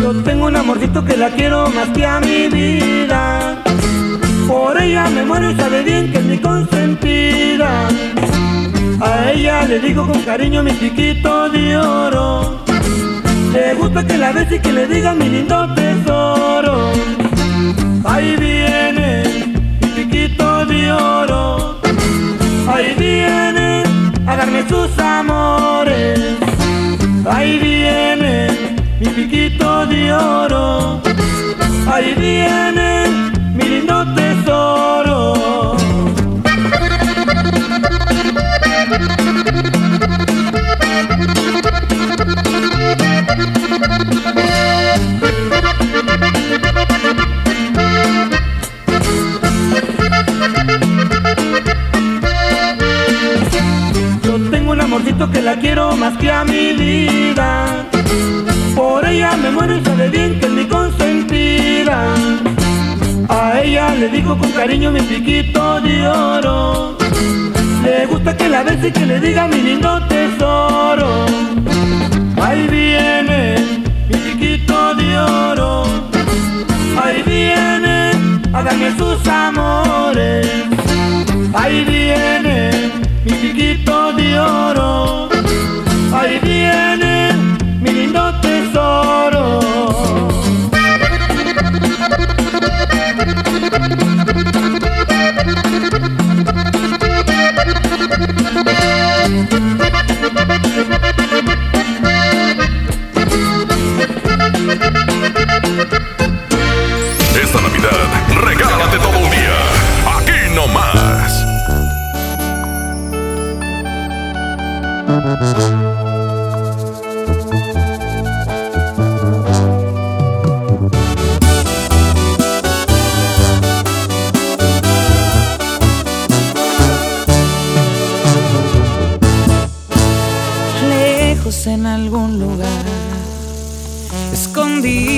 Yo tengo un amorcito que la quiero más que a mi vida. Por ella me muero y sabe bien que es mi consentida. A ella le digo con cariño mi chiquito de oro. Le gusta que la ves y que le diga mi lindo tesoro. Ahí viene chiquito de oro. Ahí viene a darme sus amores. Ahí viene mi piquito de oro. Ahí viene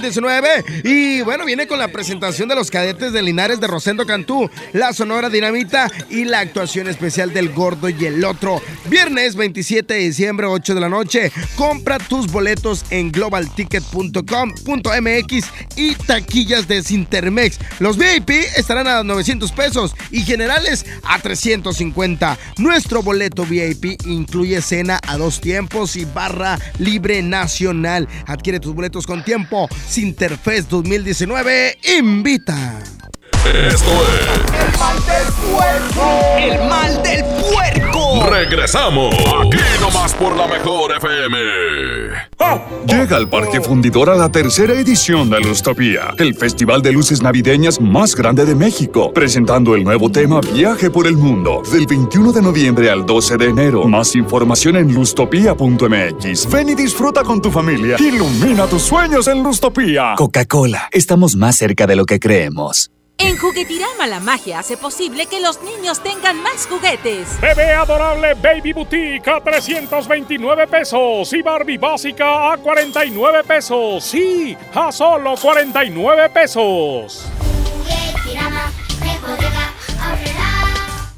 2019. Y bueno, viene con la presentación de los cadetes de Linares de Rosendo Cantú, la Sonora Dinamita y la actuación especial del Gordo y el Otro. Viernes 27 de diciembre, 8 de la noche. Compra tus boletos en globalticket.com.mx y taquillas de Cintermex. Los VIP estarán a 900 pesos y generales a 350. Nuestro boleto VIP incluye cena a dos tiempos y barra libre nacional. Adquiere tus boletos con tiempo. Sinterfest 2019 invita. Esto es. El mal del puerco. El mal del puerco. Regresamos. Aquí nomás por la mejor FM. Llega al Parque Fundidor a la tercera edición de Lustopía, el festival de luces navideñas más grande de México, presentando el nuevo tema Viaje por el Mundo, del 21 de noviembre al 12 de enero. Más información en lustopía.mx. Ven y disfruta con tu familia. Ilumina tus sueños en Lustopía. Coca-Cola, estamos más cerca de lo que creemos. En Juguetirama la magia hace posible que los niños tengan más juguetes. Bebé adorable Baby Boutique a 329 pesos y Barbie básica a 49 pesos. Sí, a solo 49 pesos.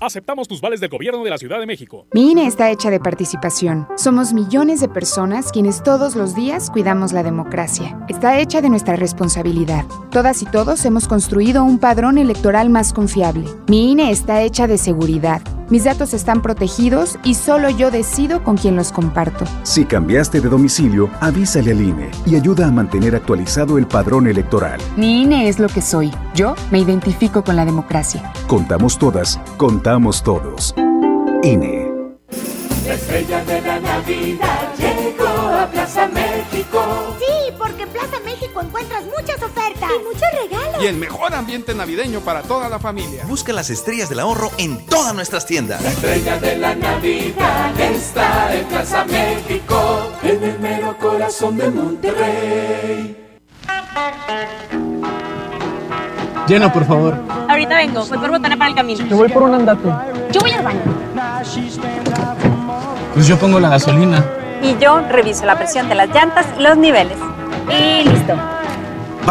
Aceptamos tus vales del gobierno de la Ciudad de México. Mi INE está hecha de participación. Somos millones de personas quienes todos los días cuidamos la democracia. Está hecha de nuestra responsabilidad. Todas y todos hemos construido un padrón electoral más confiable. Mi INE está hecha de seguridad. Mis datos están protegidos y solo yo decido con quién los comparto. Si cambiaste de domicilio, avísale al INE y ayuda a mantener actualizado el padrón electoral. Mi INE es lo que soy. Yo me identifico con la democracia. Contamos todas, contamos todos. INE. La estrella de la Navidad llegó a Plaza México. Sí, porque en Plaza México encuentras muchas ofertas y muchos Y el mejor ambiente navideño para toda la familia. Busca las estrellas del ahorro en todas nuestras tiendas. La estrella de la Navidad está en Plaza México, en el mero corazón de Monterrey. Llena, por favor. Ahorita vengo, voy por botana para el camino. Yo voy por un andate. Yo voy al baño. Pues yo pongo la gasolina. Y yo reviso la presión de las llantas y los niveles. Y listo.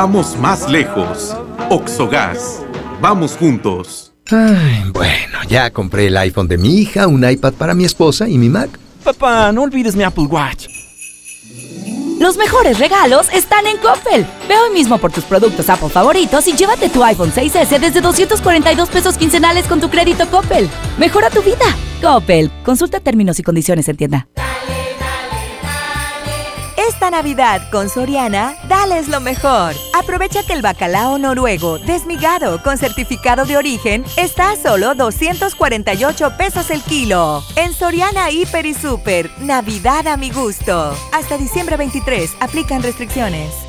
Vamos más lejos. Oxogas. Vamos juntos. Ay, bueno, ya compré el iPhone de mi hija, un iPad para mi esposa y mi Mac. Papá, no olvides mi Apple Watch. Los mejores regalos están en Coppel. Ve hoy mismo por tus productos Apple favoritos y llévate tu iPhone 6S desde 242 pesos quincenales con tu crédito Coppel. Mejora tu vida. Coppel. Consulta términos y condiciones en tienda. Esta Navidad con Soriana, dales lo mejor. Aprovecha que el bacalao noruego desmigado con certificado de origen está a solo 248 pesos el kilo. En Soriana Hiper y Super, Navidad a mi gusto. Hasta diciembre 23, aplican restricciones.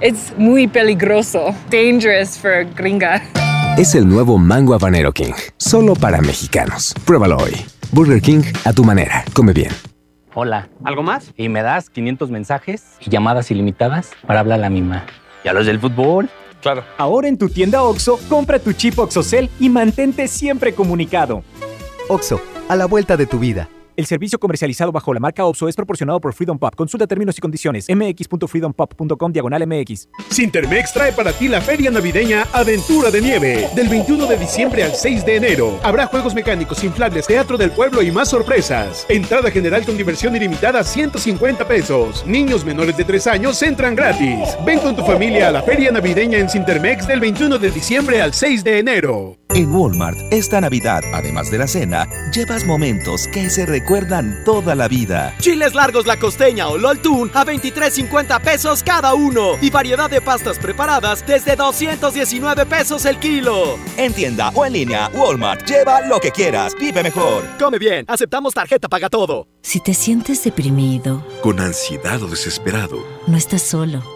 Es muy peligroso. Dangerous for gringa. Es el nuevo Mango Habanero King. Solo para mexicanos. Pruébalo hoy. Burger King a tu manera. Come bien. Hola. ¿Algo más? Y me das 500 mensajes y llamadas ilimitadas para hablar a la misma. ¿Y a los del fútbol? Claro. Ahora en tu tienda OXO, compra tu chip OXOCEL y mantente siempre comunicado. OXO, a la vuelta de tu vida. El servicio comercializado bajo la marca OPSO es proporcionado por Freedom Pop. Consulta términos y condiciones. mx.freedompop.com diagonal mx. Sintermex trae para ti la feria navideña Aventura de Nieve. Del 21 de diciembre al 6 de enero. Habrá juegos mecánicos, inflables, teatro del pueblo y más sorpresas. Entrada general con diversión ilimitada 150 pesos. Niños menores de 3 años entran gratis. Ven con tu familia a la feria navideña en Sintermex del 21 de diciembre al 6 de enero. En Walmart, esta Navidad, además de la cena, llevas momentos que se recuerdan toda la vida. Chiles largos la costeña o LOL a 23.50 pesos cada uno. Y variedad de pastas preparadas desde 219 pesos el kilo. En tienda o en línea, Walmart, lleva lo que quieras, vive mejor. Come bien, aceptamos tarjeta paga todo. Si te sientes deprimido, con ansiedad o desesperado, no estás solo.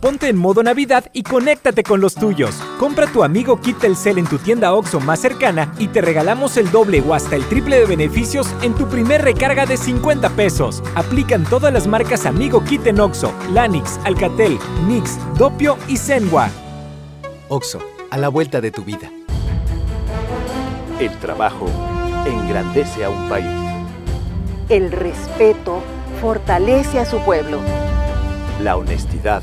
Ponte en modo Navidad y conéctate con los tuyos. Compra tu amigo Kit Telcel en tu tienda OXO más cercana y te regalamos el doble o hasta el triple de beneficios en tu primer recarga de 50 pesos. Aplican todas las marcas Amigo Kit en OXO, Lanix, Alcatel, Nix, Dopio y Zenwa. OXO, a la vuelta de tu vida. El trabajo engrandece a un país. El respeto fortalece a su pueblo. La honestidad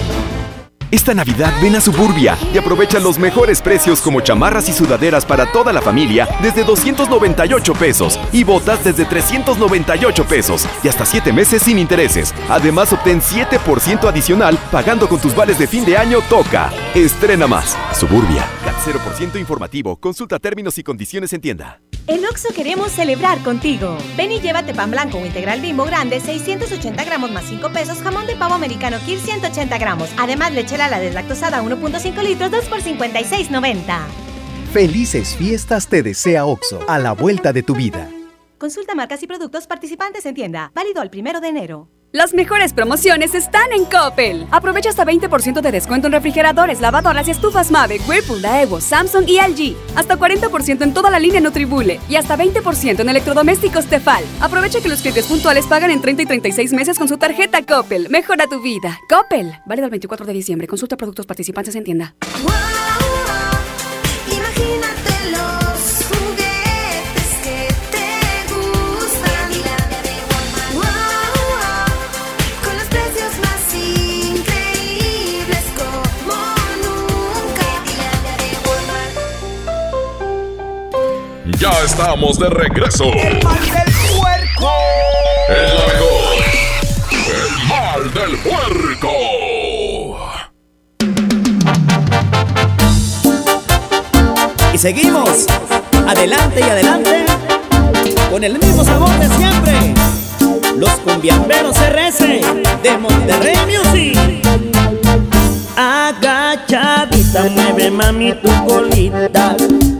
Esta Navidad ven a Suburbia y aprovecha los mejores precios como chamarras y sudaderas para toda la familia desde 298 pesos y botas desde 398 pesos y hasta 7 meses sin intereses. Además obtén 7% adicional pagando con tus vales de fin de año Toca. Estrena más. Suburbia. CAT 0% informativo. Consulta términos y condiciones en tienda. En Oxo queremos celebrar contigo. Ven y llévate pan blanco o integral bimbo grande, 680 gramos más 5 pesos, jamón de pavo americano Kir 180 gramos. Además, leche la deslactosada 1.5 litros, 2 por 56.90. Felices fiestas te desea Oxo, a la vuelta de tu vida. Consulta marcas y productos participantes en tienda. Válido al primero de enero. Las mejores promociones están en Coppel. Aprovecha hasta 20% de descuento en refrigeradores, lavadoras y estufas Mave, Whirlpool, Daewoo, Samsung y LG. Hasta 40% en toda la línea Nutribule y hasta 20% en electrodomésticos Tefal. Aprovecha que los clientes puntuales pagan en 30 y 36 meses con su tarjeta Coppel. Mejora tu vida. Coppel. Válido el 24 de diciembre. Consulta productos participantes en tienda. Ya estamos de regreso. El mal del puerco. El la mejor. El mal del puerco. Y seguimos. Adelante y adelante. Con el mismo sabor de siempre. Los cumbiamberos RS de Monterrey Music. Agachadita, mueve mami tu colita.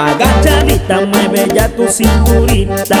Agachadita, mueve ya tu cinturita.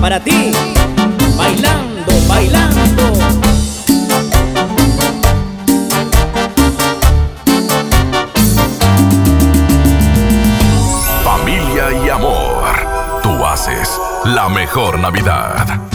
para ti, bailando, bailando. Familia y amor. Tú haces la mejor Navidad.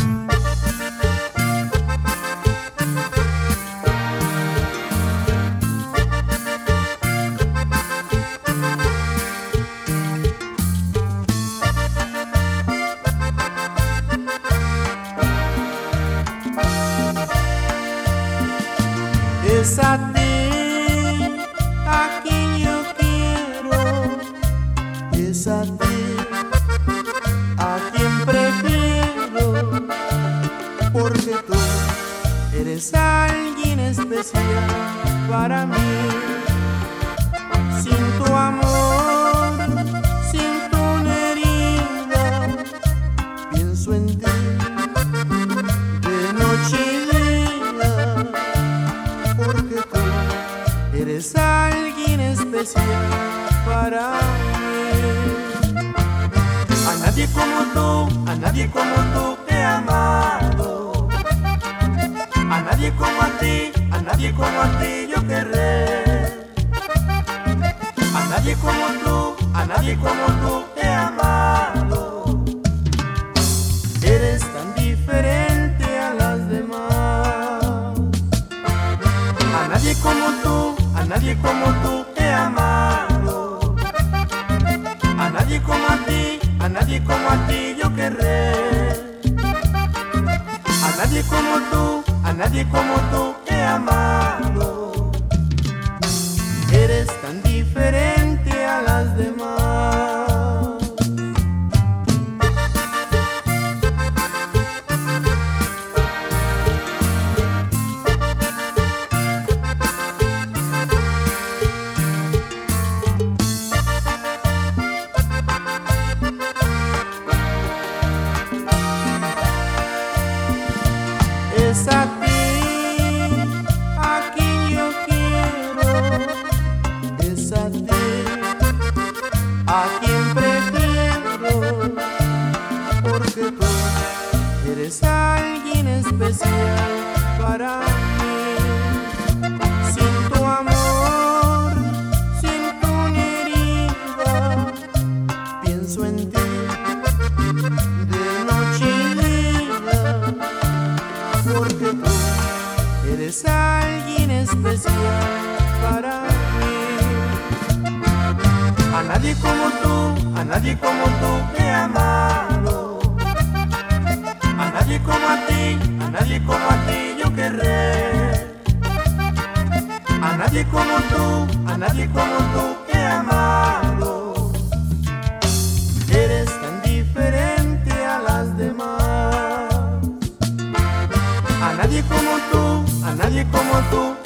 Como tú he amado. A nadie como a ti, a nadie como a ti yo querré. A nadie como tú, a nadie como tú he amado. Eres tan diferente nadie como tú he amado. A nadie como a ti, a nadie como a ti yo querré. A nadie como tú, a nadie como tú he amado. Eres tan diferente a las demás. A nadie como tú, a nadie como tú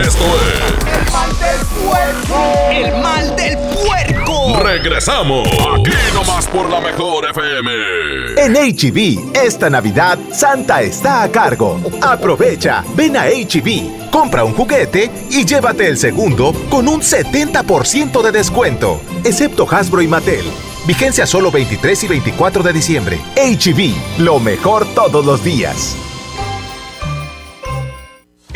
Esto es El mal del puerco. El mal del puerco. Regresamos aquí nomás por la mejor FM. En HB, esta Navidad, Santa está a cargo. Aprovecha, ven a HB, compra un juguete y llévate el segundo con un 70% de descuento, excepto Hasbro y Mattel. Vigencia solo 23 y 24 de diciembre. HB, lo mejor todos los días.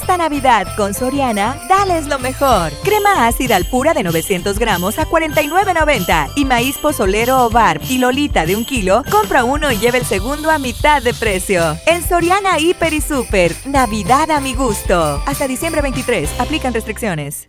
Esta Navidad con Soriana, dales lo mejor. Crema ácida al pura de 900 gramos a 49.90 y maíz pozolero o barb y lolita de un kilo, compra uno y lleva el segundo a mitad de precio. En Soriana Hiper y Super, Navidad a mi gusto. Hasta diciembre 23, aplican restricciones.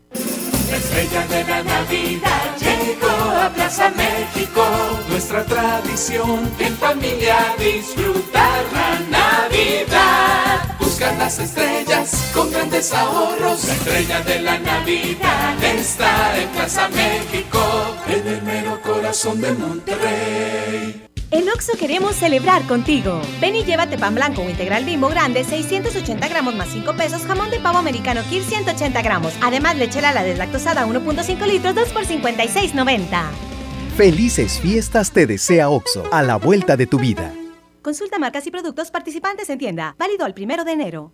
La estrella de la Navidad llegó a Plaza México. Nuestra tradición en familia disfrutar la Navidad. Buscar las estrellas con grandes ahorros. La estrella de la Navidad está en Plaza México, en el mero corazón de Monterrey. En Oxo queremos celebrar contigo. Ven y llévate pan blanco o integral bimbo grande, 680 gramos más 5 pesos, jamón de pavo americano Kir 180 gramos. Además, leche la deslactosada 1.5 litros, 2 por 56.90. Felices fiestas te desea Oxo, a la vuelta de tu vida. Consulta marcas y productos participantes en tienda. Válido al primero de enero.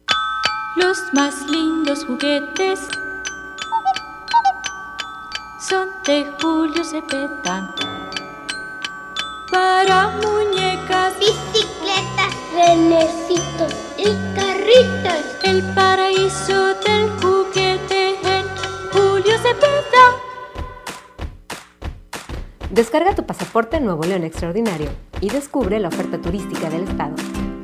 Los más lindos juguetes son de Julio Cepeda. Para muñecas, bicicletas, renecitos y carritos. El paraíso del juguete en Julio Cepeda. Descarga tu pasaporte Nuevo León Extraordinario y descubre la oferta turística del estado.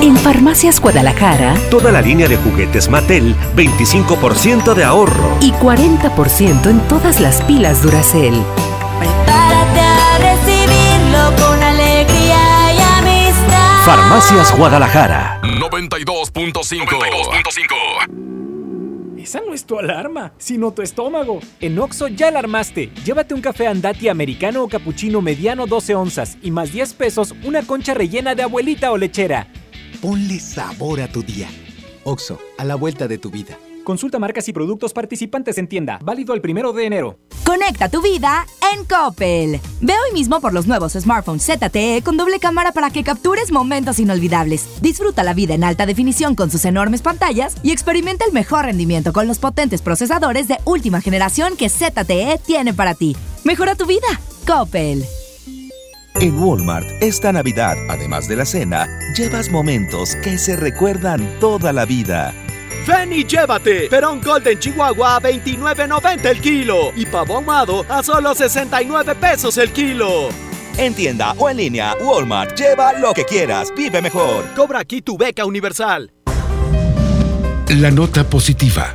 En Farmacias Guadalajara, Toda la línea de juguetes Mattel, 25% de ahorro. y 40% en todas las pilas Duracell. Prepárate a recibirlo con alegría y amistad. Farmacias Guadalajara. 92.5. Esa no es tu alarma, sino tu estómago. En Oxo ya alarmaste. Llévate un café andati americano o cappuccino mediano 12 onzas y más 10 pesos una concha rellena de abuelita o lechera. Ponle sabor a tu día. Oxo, a la vuelta de tu vida. Consulta marcas y productos participantes en tienda. Válido el primero de enero. Conecta tu vida en Coppel. Ve hoy mismo por los nuevos smartphones ZTE con doble cámara para que captures momentos inolvidables. Disfruta la vida en alta definición con sus enormes pantallas y experimenta el mejor rendimiento con los potentes procesadores de última generación que ZTE tiene para ti. Mejora tu vida. Coppel. En Walmart, esta Navidad, además de la cena, llevas momentos que se recuerdan toda la vida. Ven y llévate Perón Golden Chihuahua a 29.90 el kilo y pavo ahumado a solo 69 pesos el kilo. En tienda o en línea, Walmart, lleva lo que quieras, vive mejor. Cobra aquí tu beca universal. La nota positiva.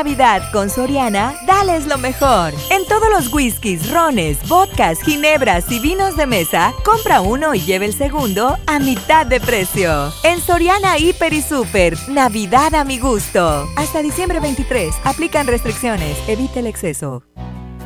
Navidad con Soriana, dales lo mejor. En todos los whiskies, rones, vodkas, ginebras y vinos de mesa, compra uno y lleve el segundo a mitad de precio. En Soriana Hiper y Super, Navidad a mi gusto. Hasta diciembre 23, aplican restricciones, evita el exceso.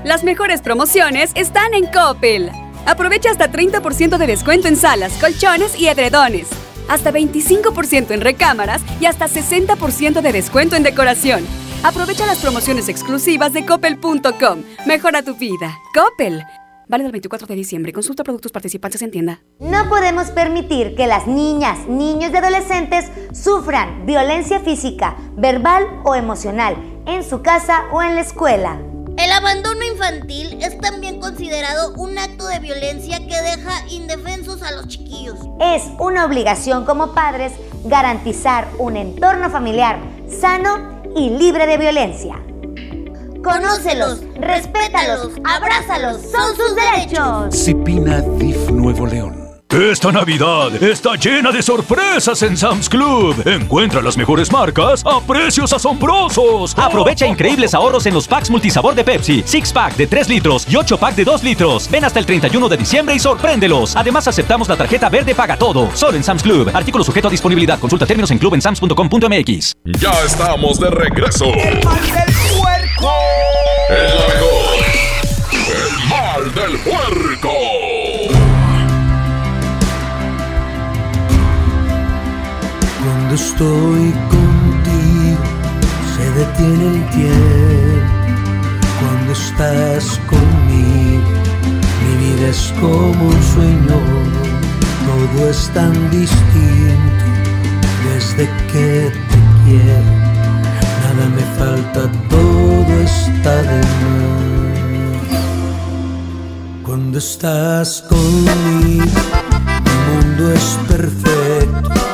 Las mejores promociones están en Coppel. Aprovecha hasta 30% de descuento en salas, colchones y edredones. Hasta 25% en recámaras y hasta 60% de descuento en decoración. Aprovecha las promociones exclusivas de coppel.com. Mejora tu vida. Coppel. Vale del 24 de diciembre. Consulta productos participantes en tienda. No podemos permitir que las niñas, niños y adolescentes sufran violencia física, verbal o emocional en su casa o en la escuela. El abandono infantil es también considerado un acto de violencia que deja indefensos a los chiquillos. Es una obligación como padres garantizar un entorno familiar sano y libre de violencia. Conócelos, respétalos, abrázalos, son sus derechos. Cipina DIF Nuevo León. Esta Navidad está llena de sorpresas en Sam's Club. Encuentra las mejores marcas a precios asombrosos. Aprovecha increíbles ahorros en los packs multisabor de Pepsi, Six Pack de 3 litros y 8 pack de 2 litros. Ven hasta el 31 de diciembre y sorpréndelos. Además aceptamos la tarjeta verde paga todo. Solo en Sam's Club. Artículo sujeto a disponibilidad. Consulta términos en clubensams.com.mx. Ya estamos de regreso. El mal del puerco. Cuando estoy contigo se detiene el tiempo. Cuando estás conmigo mi vida es como un sueño. Todo es tan distinto desde que te quiero. Nada me falta, todo está de más. Cuando estás conmigo mi mundo es perfecto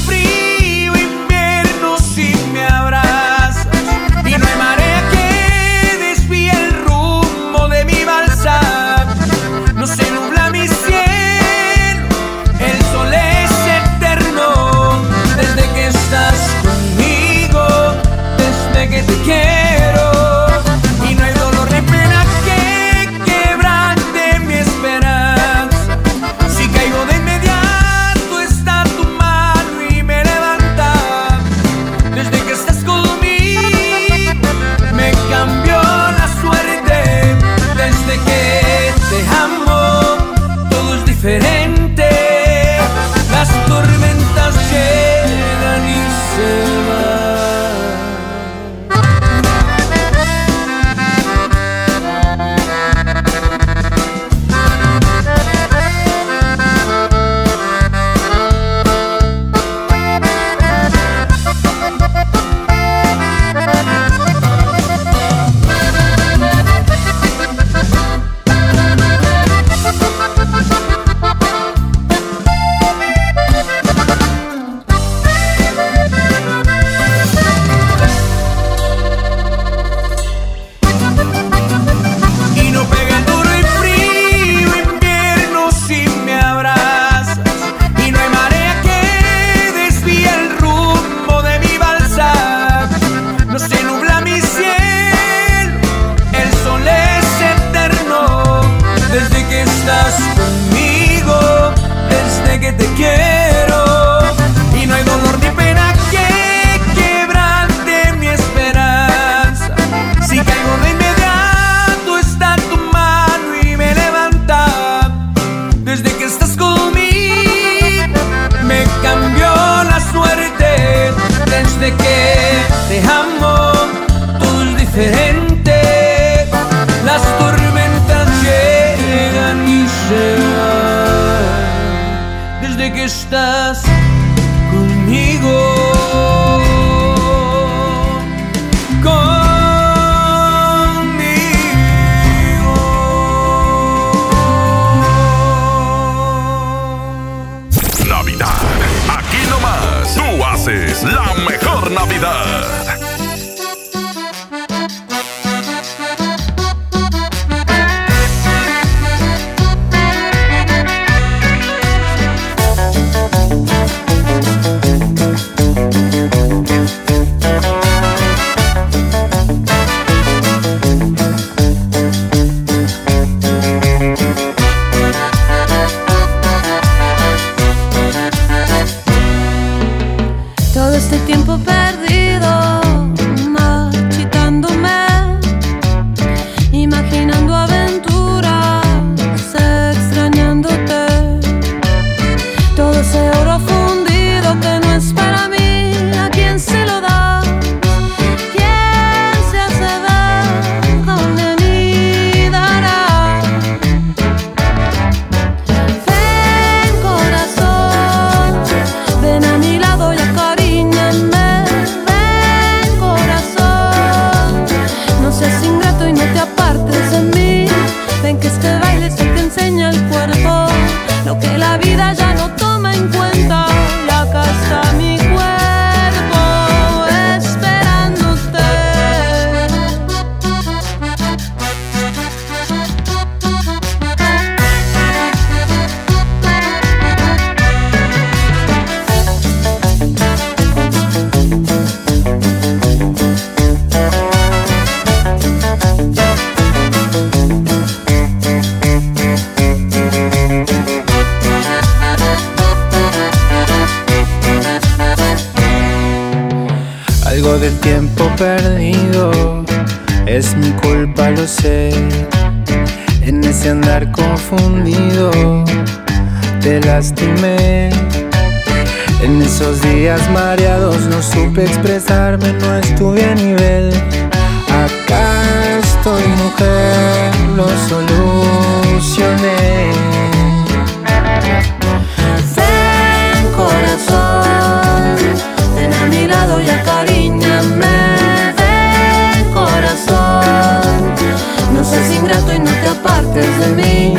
ingrato y no te apartes de mí.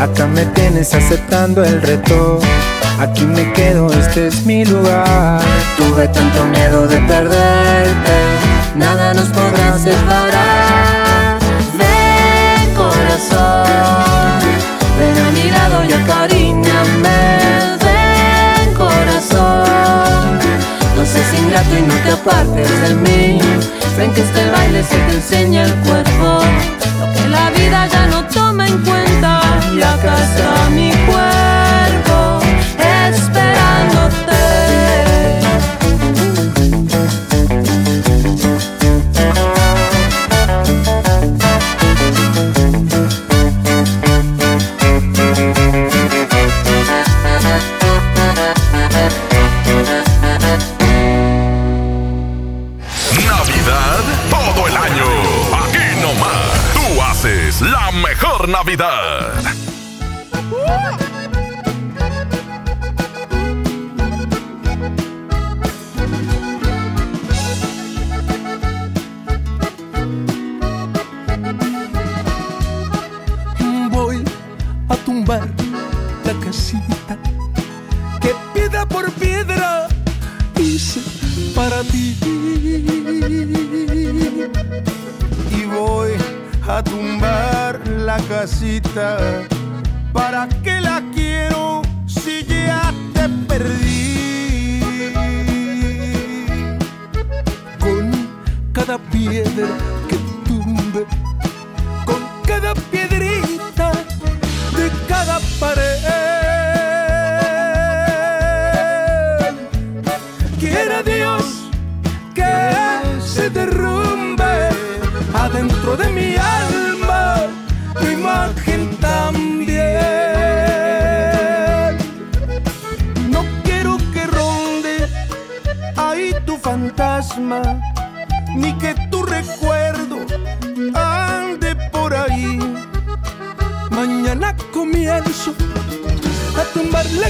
Acá me tienes aceptando el reto. Aquí me quedo, este es mi lugar. Tuve tanto miedo de perderte, nada nos podrá separar. Ven, corazón, ven a mi lado y acaríñame. Ven, corazón, no seas ingrato y no te apartes de mí. Ven que este baile se te enseña el cuerpo, lo que la vida ya no toma en cuenta. La casa, mi Navidad. piedra.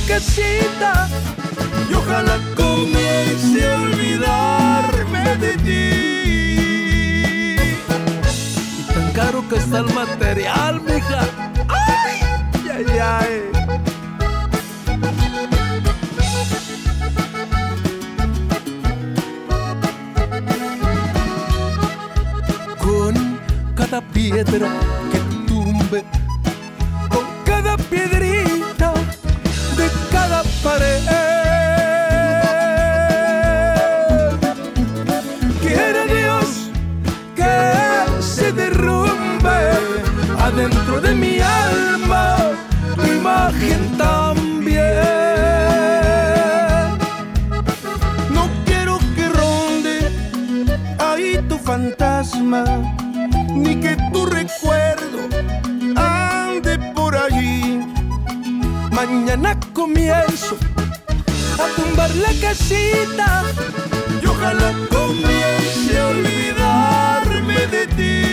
Casita y ojalá comience a olvidarme de ti. Y tan caro que está el material, mija. ¡Ay! ¡Ay, ay! Con cada piedra casita y ojalá comience a olvidarme de ti.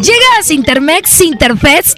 Llega a Sintermex Sinterfest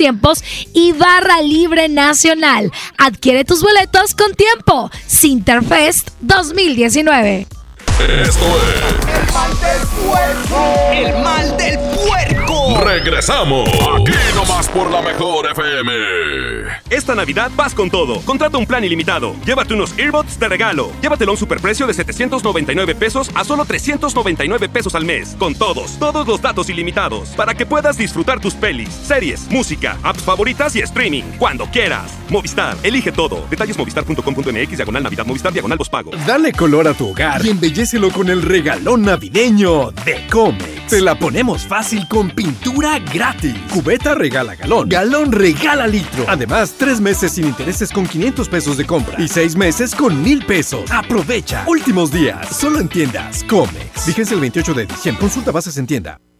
tiempos y barra libre nacional. Adquiere tus boletos con tiempo. Sinterfest 2019. Esto es El mal del puerco. El mal del puerco. Regresamos. Aquí nomás por la mejor FM. Esta Navidad vas con todo. Contrata un plan ilimitado. Llévate unos earbuds de regalo. Llévatelo a un superprecio de 799 pesos a solo 399 pesos al mes. Con todos, todos los datos ilimitados. Para que puedas disfrutar tus pelis, series, música, apps favoritas y streaming. Cuando quieras. Movistar, elige todo. Detalles movistar.com.mx, diagonal Navidad, Movistar, diagonal pago. Dale color a tu hogar y embellecelo con el regalón navideño de Comex. Te la ponemos fácil con pintura gratis. Cubeta regala galón. Galón regala litro. Además, tres meses sin intereses con 500 pesos de compra y seis meses con mil pesos. Aprovecha. Últimos días. Solo en tiendas Comex. Vigencia el 28 de diciembre. Consulta bases en tienda.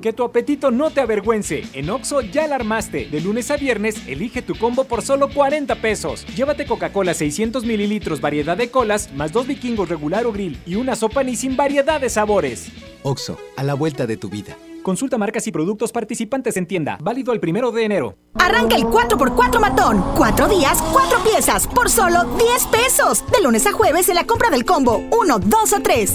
Que tu apetito no te avergüence. En Oxo ya la armaste. De lunes a viernes, elige tu combo por solo 40 pesos. Llévate Coca-Cola 600 mililitros, variedad de colas, más dos vikingos regular o grill y una sopa ni sin variedad de sabores. Oxo, a la vuelta de tu vida. Consulta marcas y productos participantes en tienda. Válido el primero de enero. Arranca el 4x4 matón. Cuatro días, cuatro piezas, por solo 10 pesos. De lunes a jueves en la compra del combo 1, 2 o 3.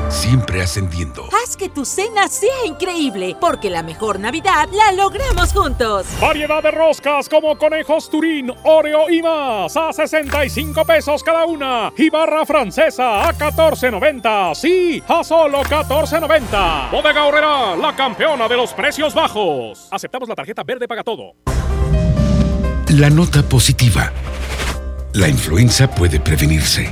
siempre ascendiendo. Haz que tu cena sea increíble, porque la mejor Navidad la logramos juntos. Variedad de roscas como conejos Turín, Oreo y más a 65 pesos cada una. Y barra francesa a 14.90. Sí, a solo 14.90. Bodega Horrera, la campeona de los precios bajos. Aceptamos la tarjeta verde paga todo. La nota positiva. La influenza puede prevenirse.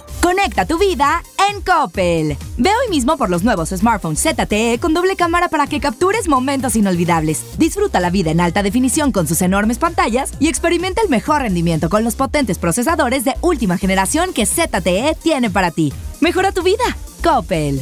Conecta tu vida en Coppel. Ve hoy mismo por los nuevos smartphones ZTE con doble cámara para que captures momentos inolvidables. Disfruta la vida en alta definición con sus enormes pantallas y experimenta el mejor rendimiento con los potentes procesadores de última generación que ZTE tiene para ti. Mejora tu vida. Coppel.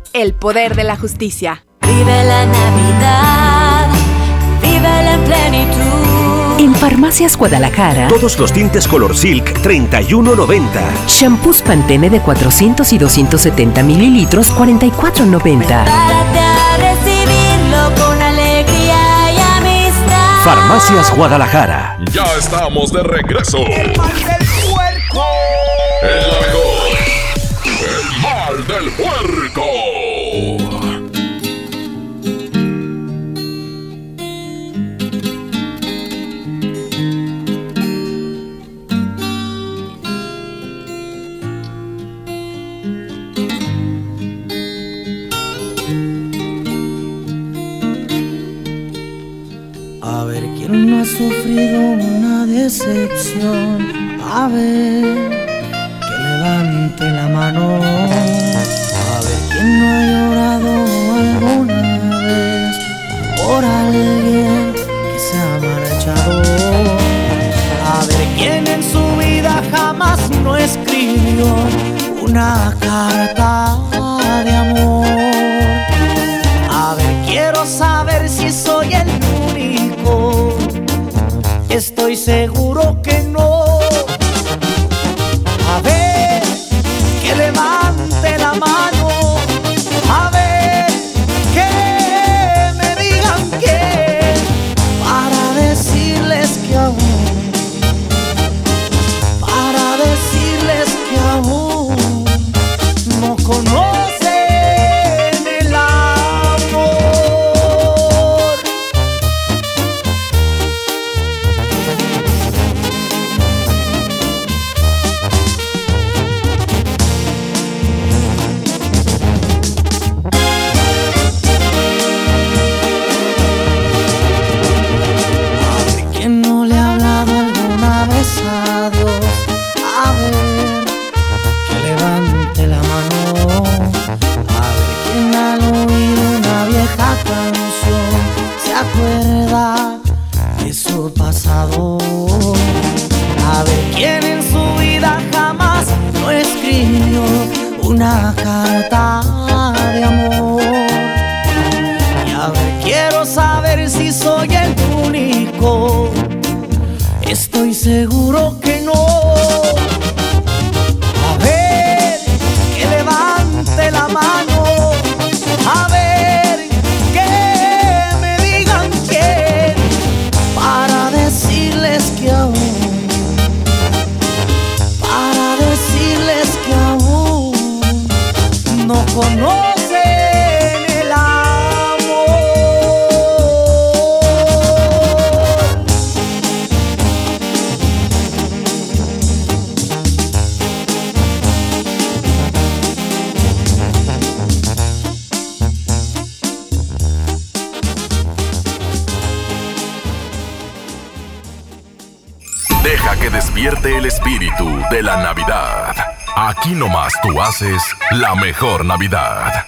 El poder de la justicia. Vive la Navidad, vive en plenitud. En Farmacias Guadalajara, Todos los tintes Color Silk 31.90. shampoos Pantene de 400 y 270 mililitros 44.90. Prepárate a recibirlo con alegría y amistad. Farmacias Guadalajara. Ya estamos de regreso. El mal una decepción. A ver que levante la mano. A ver quién no ha llorado alguna vez por alguien que se ha marchado. A ver quién en su vida jamás no escribió una carta de amor. A ver, quiero saber si soy el. Estoy seguro que no. Despierte el espíritu de la Navidad. Aquí nomás tú haces la mejor Navidad.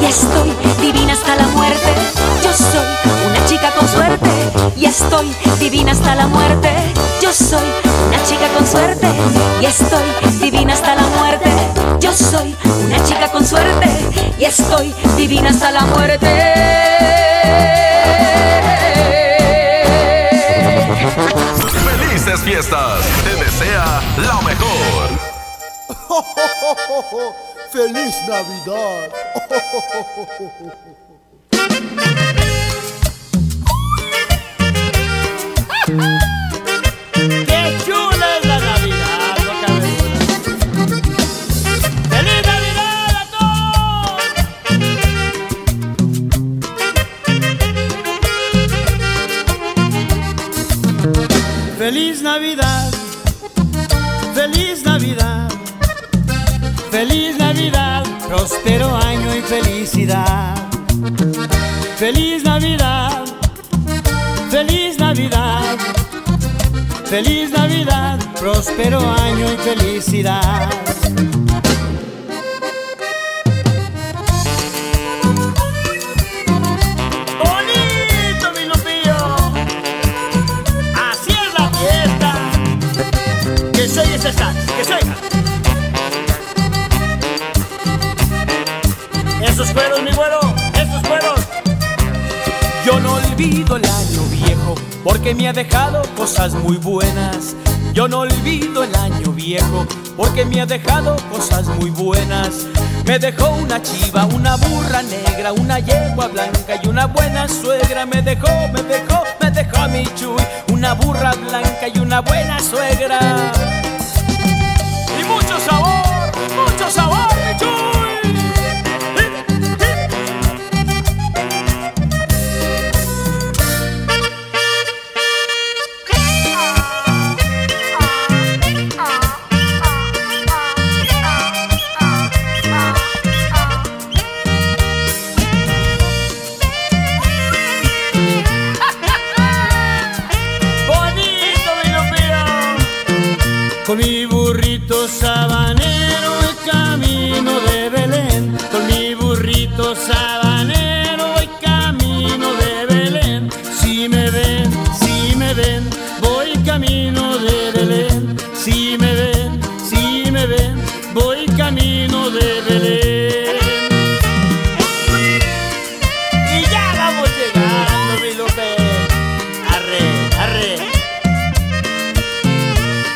Y estoy divina hasta la muerte. Yo soy una chica con suerte y estoy divina hasta la muerte. Yo soy una chica con suerte y estoy divina hasta la muerte. Yo soy una chica con suerte y estoy divina hasta la muerte. ¡Felices fiestas! Te desea la mejor. ¡Feliz Navidad! ¡Qué chula es la Navidad! Duda. ¡Feliz Navidad a todos! ¡Feliz Navidad! ¡Feliz Navidad! ¡Próspero año y felicidad! ¡Feliz Navidad! ¡Feliz Navidad! Feliz Navidad, próspero año y felicidad. Así es la fiesta. Que soy ese que soy. Esos cueros, mi güero, esos cueros. Yo no olvido el año viejo porque me ha dejado cosas muy buenas. Yo no olvido el año viejo porque me ha dejado cosas muy buenas. Me dejó una chiva, una burra negra, una yegua blanca y una buena suegra. Me dejó, me dejó, me dejó a mi chuy, una burra blanca y una buena suegra. Sabanero y camino de Belén. Si me ven, si me ven, voy camino de Belén. Si me ven, si me ven, voy camino de Belén.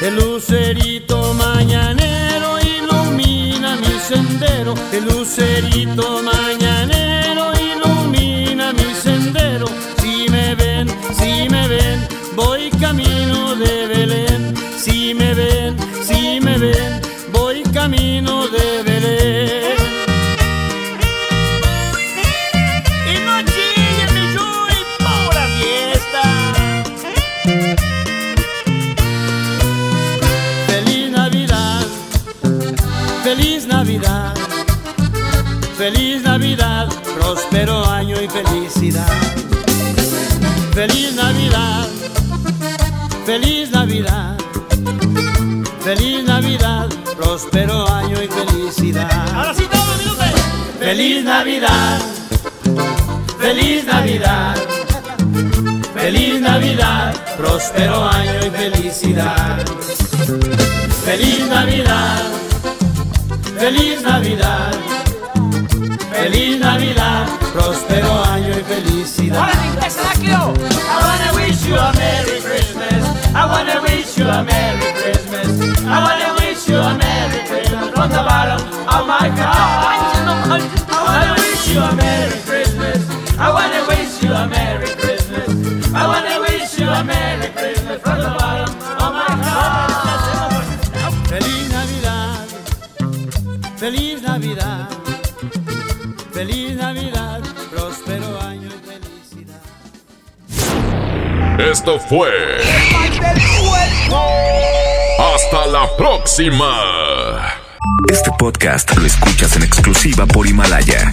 El lucerito mañanero ilumina mi sendero. El lucerito mañanero Navidad, feliz Navidad. Feliz Navidad, próspero año y felicidad. Feliz Navidad, feliz Navidad, feliz Navidad, próspero año y felicidad. I wanna wish you a Merry Christmas. I wanna wish you a Merry Christmas. I wanna wish you a Merry Christmas from the bottom of my heart. You a Merry Christmas. I wanna wish you a Merry Christmas. I wanna wish you a Merry Christmas from the bottom of my heart. Feliz Navidad, feliz Navidad, feliz Navidad, próspero año y felicidad. Esto fue. Hasta la próxima. Este podcast lo escuchas en exclusiva por Himalaya.